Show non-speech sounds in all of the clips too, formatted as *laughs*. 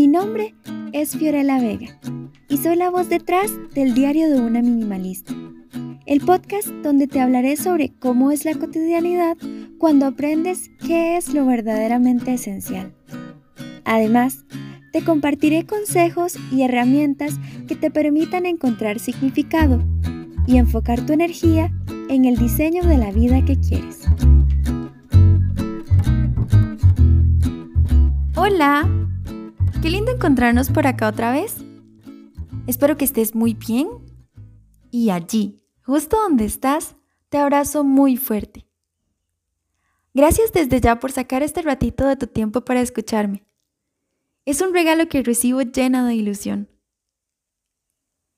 Mi nombre es Fiorella Vega y soy la voz detrás del diario de una minimalista, el podcast donde te hablaré sobre cómo es la cotidianidad cuando aprendes qué es lo verdaderamente esencial. Además, te compartiré consejos y herramientas que te permitan encontrar significado y enfocar tu energía en el diseño de la vida que quieres. Hola, qué lindo encontrarnos por acá otra vez. Espero que estés muy bien y allí, justo donde estás, te abrazo muy fuerte. Gracias desde ya por sacar este ratito de tu tiempo para escucharme. Es un regalo que recibo llena de ilusión.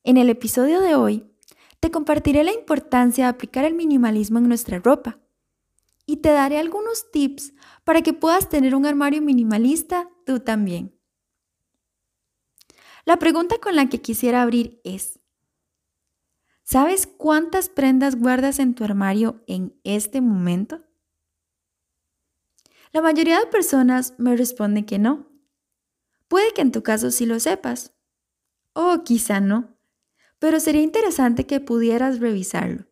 En el episodio de hoy, te compartiré la importancia de aplicar el minimalismo en nuestra ropa y te daré algunos tips para que puedas tener un armario minimalista tú también. La pregunta con la que quisiera abrir es, ¿sabes cuántas prendas guardas en tu armario en este momento? La mayoría de personas me responden que no. Puede que en tu caso sí lo sepas, o quizá no, pero sería interesante que pudieras revisarlo,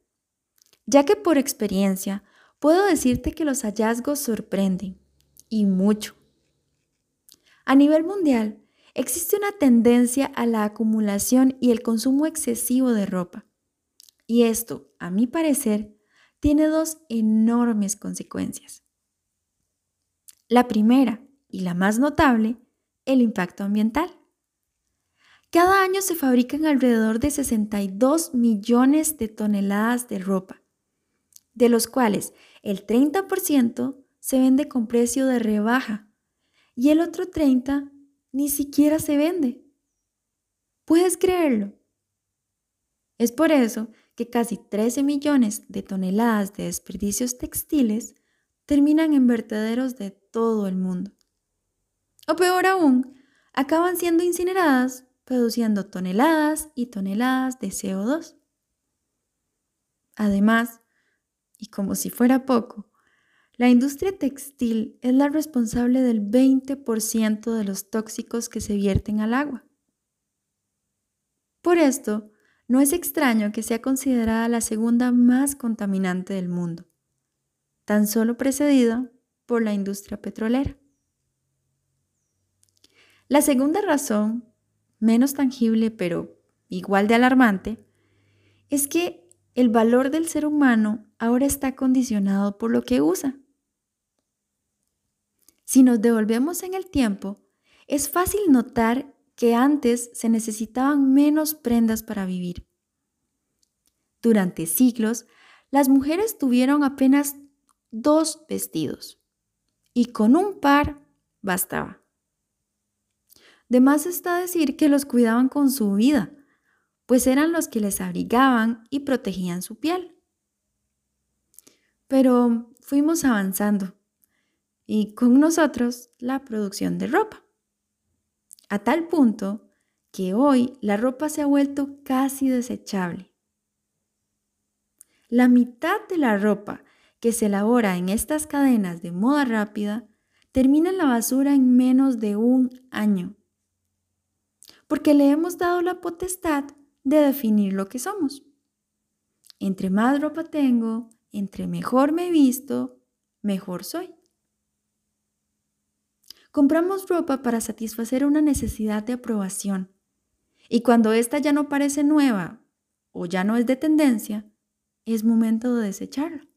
ya que por experiencia puedo decirte que los hallazgos sorprenden, y mucho. A nivel mundial, existe una tendencia a la acumulación y el consumo excesivo de ropa. Y esto, a mi parecer, tiene dos enormes consecuencias. La primera, y la más notable, el impacto ambiental. Cada año se fabrican alrededor de 62 millones de toneladas de ropa, de los cuales el 30% se vende con precio de rebaja y el otro 30% ni siquiera se vende. ¿Puedes creerlo? Es por eso que casi 13 millones de toneladas de desperdicios textiles terminan en vertederos de todo el mundo. O peor aún, acaban siendo incineradas produciendo toneladas y toneladas de CO2. Además, y como si fuera poco, la industria textil es la responsable del 20% de los tóxicos que se vierten al agua. Por esto, no es extraño que sea considerada la segunda más contaminante del mundo, tan solo precedida por la industria petrolera. La segunda razón, menos tangible pero igual de alarmante, es que el valor del ser humano ahora está condicionado por lo que usa. Si nos devolvemos en el tiempo, es fácil notar que antes se necesitaban menos prendas para vivir. Durante siglos, las mujeres tuvieron apenas dos vestidos y con un par bastaba. De más está decir que los cuidaban con su vida, pues eran los que les abrigaban y protegían su piel. Pero fuimos avanzando y con nosotros la producción de ropa. A tal punto que hoy la ropa se ha vuelto casi desechable. La mitad de la ropa que se elabora en estas cadenas de moda rápida termina en la basura en menos de un año porque le hemos dado la potestad de definir lo que somos. Entre más ropa tengo, entre mejor me visto, mejor soy. Compramos ropa para satisfacer una necesidad de aprobación. Y cuando esta ya no parece nueva o ya no es de tendencia, es momento de desecharla.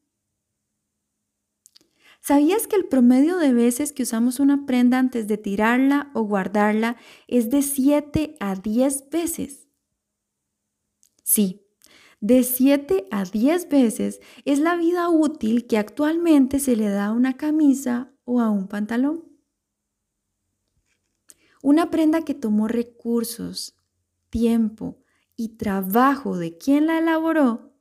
¿Sabías que el promedio de veces que usamos una prenda antes de tirarla o guardarla es de 7 a 10 veces? Sí, de 7 a 10 veces es la vida útil que actualmente se le da a una camisa o a un pantalón. Una prenda que tomó recursos, tiempo y trabajo de quien la elaboró,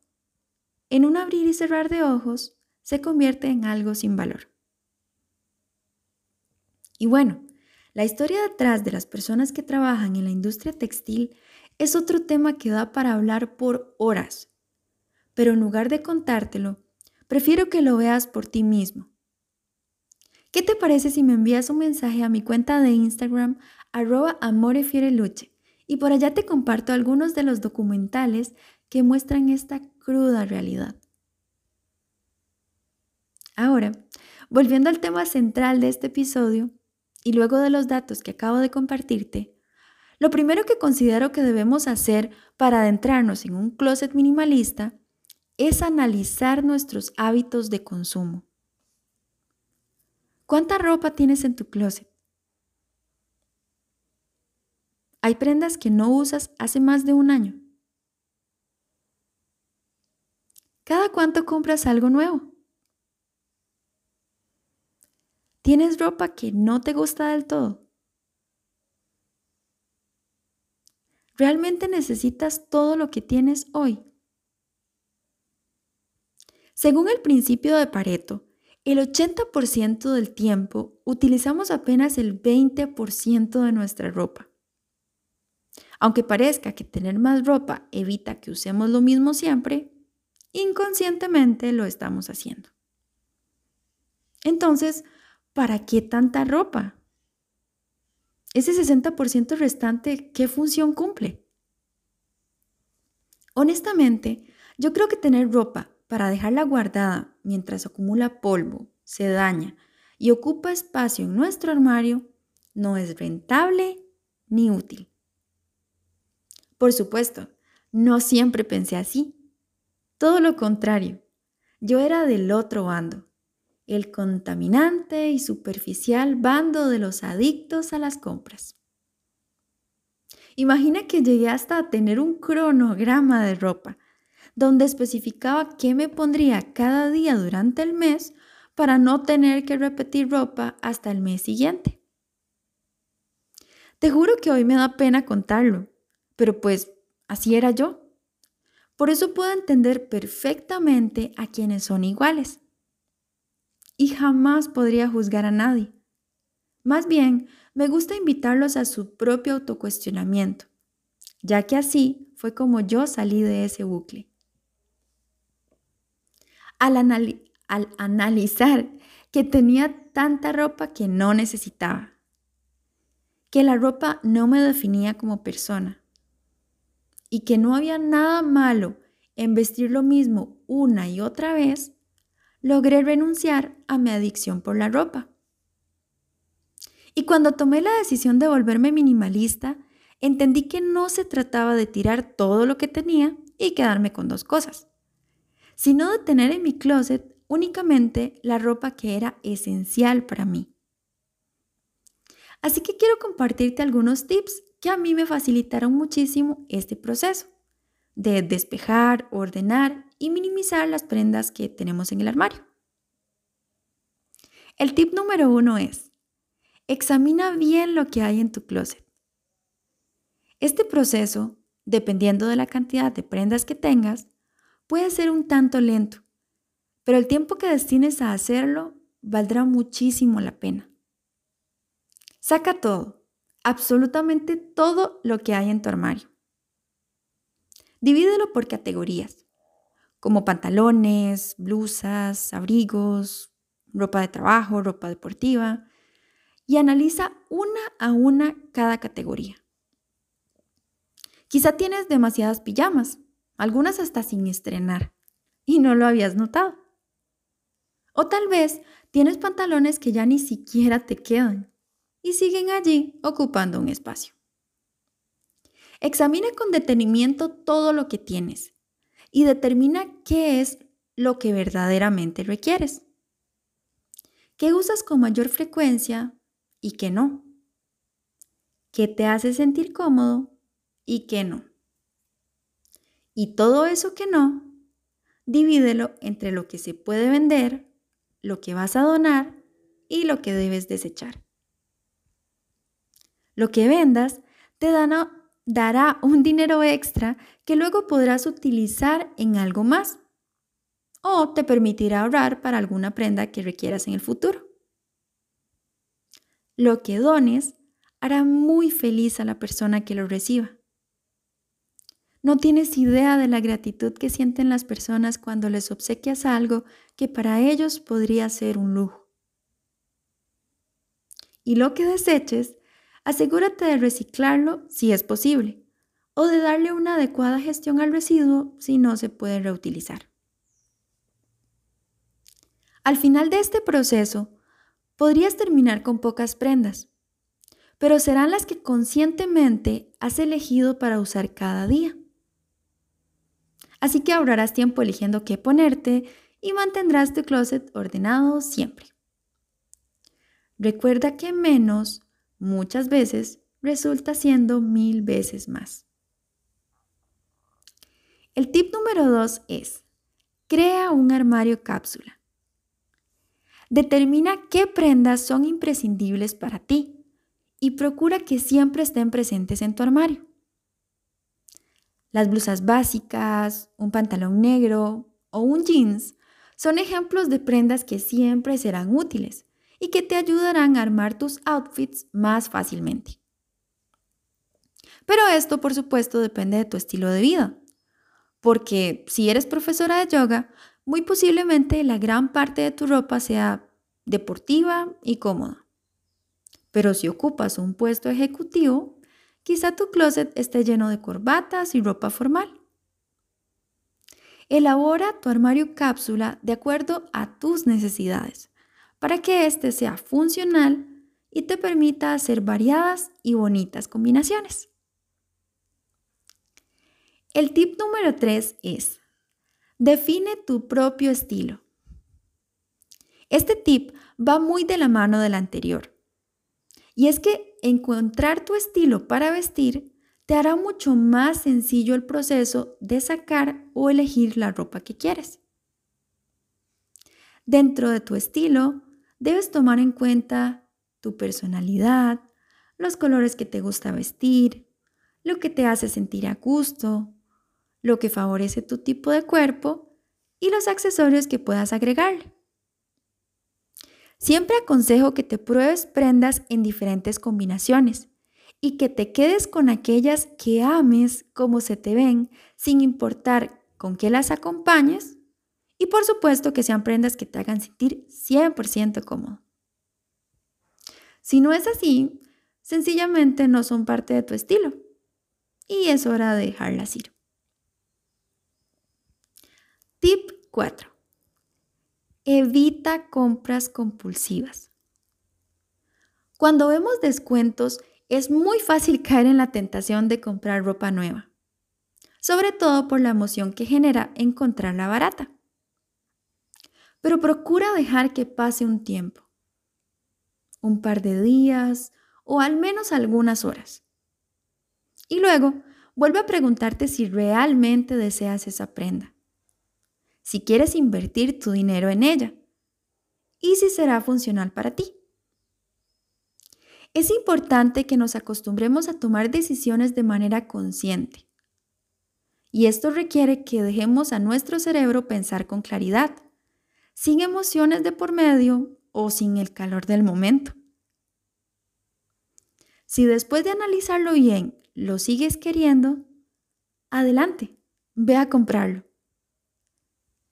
en un abrir y cerrar de ojos, se convierte en algo sin valor. Y bueno, la historia detrás de las personas que trabajan en la industria textil es otro tema que da para hablar por horas. Pero en lugar de contártelo, prefiero que lo veas por ti mismo. ¿Qué te parece si me envías un mensaje a mi cuenta de Instagram arroba amorefiereluche y por allá te comparto algunos de los documentales que muestran esta cruda realidad? Ahora, volviendo al tema central de este episodio y luego de los datos que acabo de compartirte, lo primero que considero que debemos hacer para adentrarnos en un closet minimalista es analizar nuestros hábitos de consumo. ¿Cuánta ropa tienes en tu closet? ¿Hay prendas que no usas hace más de un año? ¿Cada cuánto compras algo nuevo? ¿Tienes ropa que no te gusta del todo? ¿Realmente necesitas todo lo que tienes hoy? Según el principio de Pareto, el 80% del tiempo utilizamos apenas el 20% de nuestra ropa. Aunque parezca que tener más ropa evita que usemos lo mismo siempre, inconscientemente lo estamos haciendo. Entonces, ¿para qué tanta ropa? Ese 60% restante, ¿qué función cumple? Honestamente, yo creo que tener ropa para dejarla guardada mientras acumula polvo, se daña y ocupa espacio en nuestro armario no es rentable ni útil. Por supuesto, no siempre pensé así. Todo lo contrario, yo era del otro bando el contaminante y superficial bando de los adictos a las compras. Imagina que llegué hasta a tener un cronograma de ropa, donde especificaba qué me pondría cada día durante el mes para no tener que repetir ropa hasta el mes siguiente. Te juro que hoy me da pena contarlo, pero pues así era yo. Por eso puedo entender perfectamente a quienes son iguales y jamás podría juzgar a nadie. Más bien, me gusta invitarlos a su propio autocuestionamiento, ya que así fue como yo salí de ese bucle. Al, al analizar que tenía tanta ropa que no necesitaba, que la ropa no me definía como persona y que no había nada malo en vestir lo mismo una y otra vez, logré renunciar a mi adicción por la ropa. Y cuando tomé la decisión de volverme minimalista, entendí que no se trataba de tirar todo lo que tenía y quedarme con dos cosas, sino de tener en mi closet únicamente la ropa que era esencial para mí. Así que quiero compartirte algunos tips que a mí me facilitaron muchísimo este proceso de despejar, ordenar y minimizar las prendas que tenemos en el armario. El tip número uno es, examina bien lo que hay en tu closet. Este proceso, dependiendo de la cantidad de prendas que tengas, puede ser un tanto lento, pero el tiempo que destines a hacerlo valdrá muchísimo la pena. Saca todo, absolutamente todo lo que hay en tu armario. Divídelo por categorías, como pantalones, blusas, abrigos, ropa de trabajo, ropa deportiva, y analiza una a una cada categoría. Quizá tienes demasiadas pijamas, algunas hasta sin estrenar, y no lo habías notado. O tal vez tienes pantalones que ya ni siquiera te quedan y siguen allí ocupando un espacio. Examina con detenimiento todo lo que tienes y determina qué es lo que verdaderamente requieres. ¿Qué usas con mayor frecuencia y qué no? ¿Qué te hace sentir cómodo y qué no? Y todo eso que no, divídelo entre lo que se puede vender, lo que vas a donar y lo que debes desechar. Lo que vendas te da dará un dinero extra que luego podrás utilizar en algo más o te permitirá ahorrar para alguna prenda que requieras en el futuro. Lo que dones hará muy feliz a la persona que lo reciba. No tienes idea de la gratitud que sienten las personas cuando les obsequias algo que para ellos podría ser un lujo. Y lo que deseches, asegúrate de reciclarlo si es posible o de darle una adecuada gestión al residuo si no se puede reutilizar. Al final de este proceso, podrías terminar con pocas prendas, pero serán las que conscientemente has elegido para usar cada día. Así que ahorrarás tiempo eligiendo qué ponerte y mantendrás tu closet ordenado siempre. Recuerda que menos muchas veces resulta siendo mil veces más. El tip número dos es, crea un armario cápsula. Determina qué prendas son imprescindibles para ti y procura que siempre estén presentes en tu armario. Las blusas básicas, un pantalón negro o un jeans son ejemplos de prendas que siempre serán útiles y que te ayudarán a armar tus outfits más fácilmente. Pero esto, por supuesto, depende de tu estilo de vida, porque si eres profesora de yoga, muy posiblemente la gran parte de tu ropa sea deportiva y cómoda. Pero si ocupas un puesto ejecutivo, quizá tu closet esté lleno de corbatas y ropa formal. Elabora tu armario cápsula de acuerdo a tus necesidades para que éste sea funcional y te permita hacer variadas y bonitas combinaciones. El tip número 3 es, define tu propio estilo. Este tip va muy de la mano del anterior. Y es que encontrar tu estilo para vestir te hará mucho más sencillo el proceso de sacar o elegir la ropa que quieres. Dentro de tu estilo, debes tomar en cuenta tu personalidad, los colores que te gusta vestir, lo que te hace sentir a gusto, lo que favorece tu tipo de cuerpo y los accesorios que puedas agregarle. Siempre aconsejo que te pruebes prendas en diferentes combinaciones y que te quedes con aquellas que ames como se te ven, sin importar con qué las acompañes y por supuesto que sean prendas que te hagan sentir 100% cómodo. Si no es así, sencillamente no son parte de tu estilo y es hora de dejarlas ir. Tip 4. Evita compras compulsivas. Cuando vemos descuentos, es muy fácil *laughs* caer en la tentación de comprar ropa nueva, sobre todo por la emoción que genera encontrarla barata. Pero procura dejar que pase un tiempo, un par de días o al menos algunas horas. Y luego vuelve a preguntarte si realmente deseas esa prenda si quieres invertir tu dinero en ella y si será funcional para ti. Es importante que nos acostumbremos a tomar decisiones de manera consciente. Y esto requiere que dejemos a nuestro cerebro pensar con claridad, sin emociones de por medio o sin el calor del momento. Si después de analizarlo bien lo sigues queriendo, adelante, ve a comprarlo.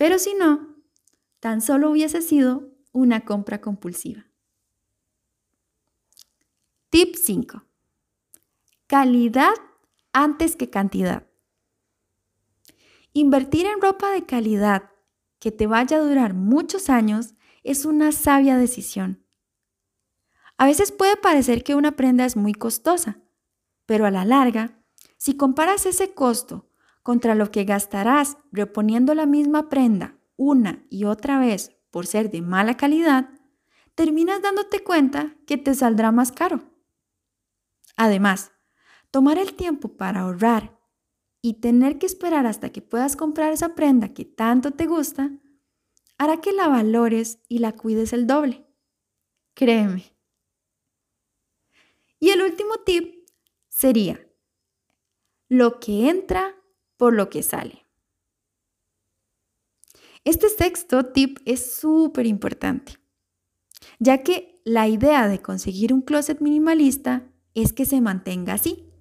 Pero si no, tan solo hubiese sido una compra compulsiva. Tip 5. Calidad antes que cantidad. Invertir en ropa de calidad que te vaya a durar muchos años es una sabia decisión. A veces puede parecer que una prenda es muy costosa, pero a la larga, si comparas ese costo contra lo que gastarás reponiendo la misma prenda una y otra vez por ser de mala calidad, terminas dándote cuenta que te saldrá más caro. Además, tomar el tiempo para ahorrar y tener que esperar hasta que puedas comprar esa prenda que tanto te gusta, hará que la valores y la cuides el doble. Créeme. Y el último tip sería, lo que entra por lo que sale. Este sexto tip es súper importante, ya que la idea de conseguir un closet minimalista es que se mantenga así,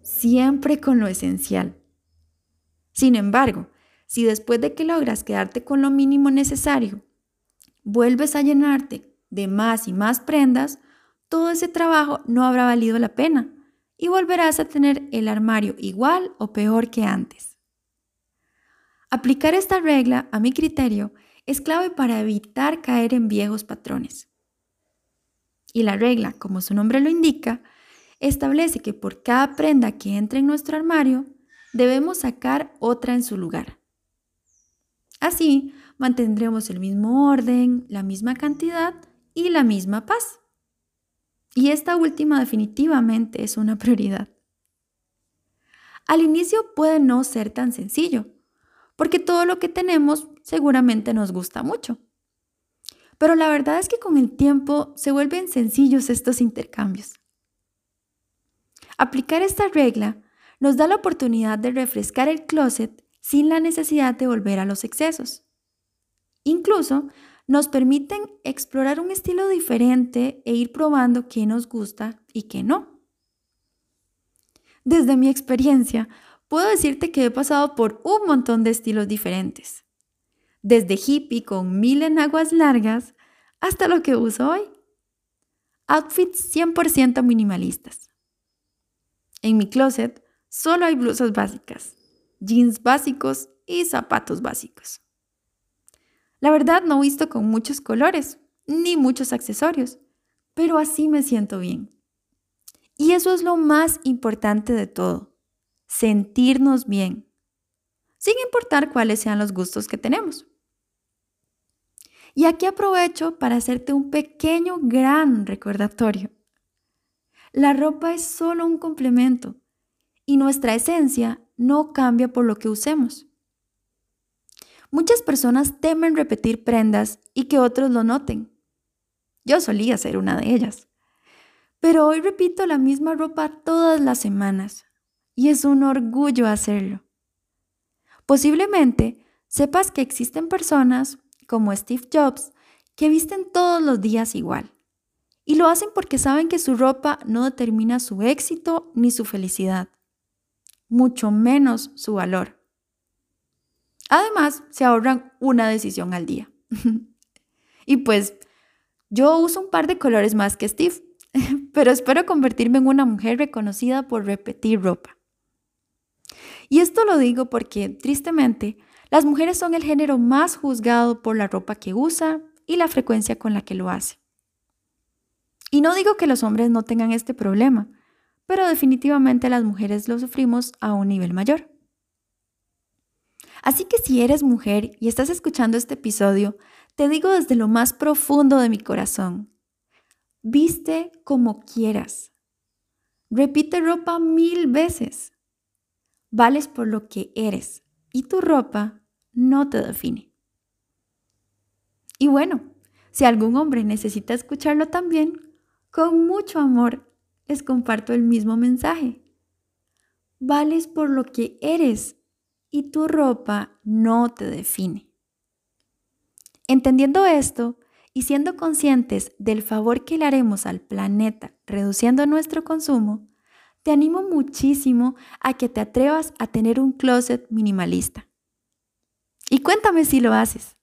siempre con lo esencial. Sin embargo, si después de que logras quedarte con lo mínimo necesario, vuelves a llenarte de más y más prendas, todo ese trabajo no habrá valido la pena y volverás a tener el armario igual o peor que antes. Aplicar esta regla, a mi criterio, es clave para evitar caer en viejos patrones. Y la regla, como su nombre lo indica, establece que por cada prenda que entre en nuestro armario, debemos sacar otra en su lugar. Así mantendremos el mismo orden, la misma cantidad y la misma paz. Y esta última definitivamente es una prioridad. Al inicio puede no ser tan sencillo, porque todo lo que tenemos seguramente nos gusta mucho. Pero la verdad es que con el tiempo se vuelven sencillos estos intercambios. Aplicar esta regla nos da la oportunidad de refrescar el closet sin la necesidad de volver a los excesos. Incluso nos permiten explorar un estilo diferente e ir probando qué nos gusta y qué no. Desde mi experiencia, puedo decirte que he pasado por un montón de estilos diferentes. Desde hippie con mil enaguas largas hasta lo que uso hoy. Outfits 100% minimalistas. En mi closet solo hay blusas básicas, jeans básicos y zapatos básicos. La verdad no visto con muchos colores, ni muchos accesorios, pero así me siento bien. Y eso es lo más importante de todo, sentirnos bien, sin importar cuáles sean los gustos que tenemos. Y aquí aprovecho para hacerte un pequeño, gran recordatorio. La ropa es solo un complemento y nuestra esencia no cambia por lo que usemos. Muchas personas temen repetir prendas y que otros lo noten. Yo solía ser una de ellas. Pero hoy repito la misma ropa todas las semanas y es un orgullo hacerlo. Posiblemente sepas que existen personas como Steve Jobs que visten todos los días igual y lo hacen porque saben que su ropa no determina su éxito ni su felicidad, mucho menos su valor. Además, se ahorran una decisión al día. *laughs* y pues yo uso un par de colores más que Steve, *laughs* pero espero convertirme en una mujer reconocida por repetir ropa. Y esto lo digo porque, tristemente, las mujeres son el género más juzgado por la ropa que usa y la frecuencia con la que lo hace. Y no digo que los hombres no tengan este problema, pero definitivamente las mujeres lo sufrimos a un nivel mayor. Así que si eres mujer y estás escuchando este episodio, te digo desde lo más profundo de mi corazón, viste como quieras. Repite ropa mil veces. Vales por lo que eres y tu ropa no te define. Y bueno, si algún hombre necesita escucharlo también, con mucho amor les comparto el mismo mensaje. Vales por lo que eres y tu ropa no te define. Entendiendo esto y siendo conscientes del favor que le haremos al planeta reduciendo nuestro consumo, te animo muchísimo a que te atrevas a tener un closet minimalista. Y cuéntame si lo haces.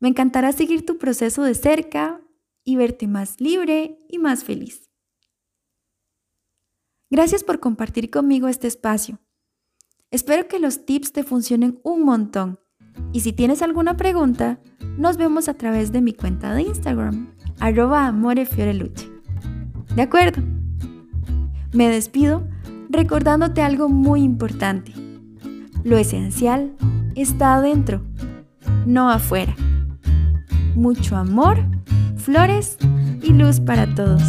Me encantará seguir tu proceso de cerca y verte más libre y más feliz. Gracias por compartir conmigo este espacio. Espero que los tips te funcionen un montón. Y si tienes alguna pregunta, nos vemos a través de mi cuenta de Instagram, arroba amorefioreluche. ¿De acuerdo? Me despido recordándote algo muy importante. Lo esencial está adentro, no afuera. Mucho amor flores y luz para todos.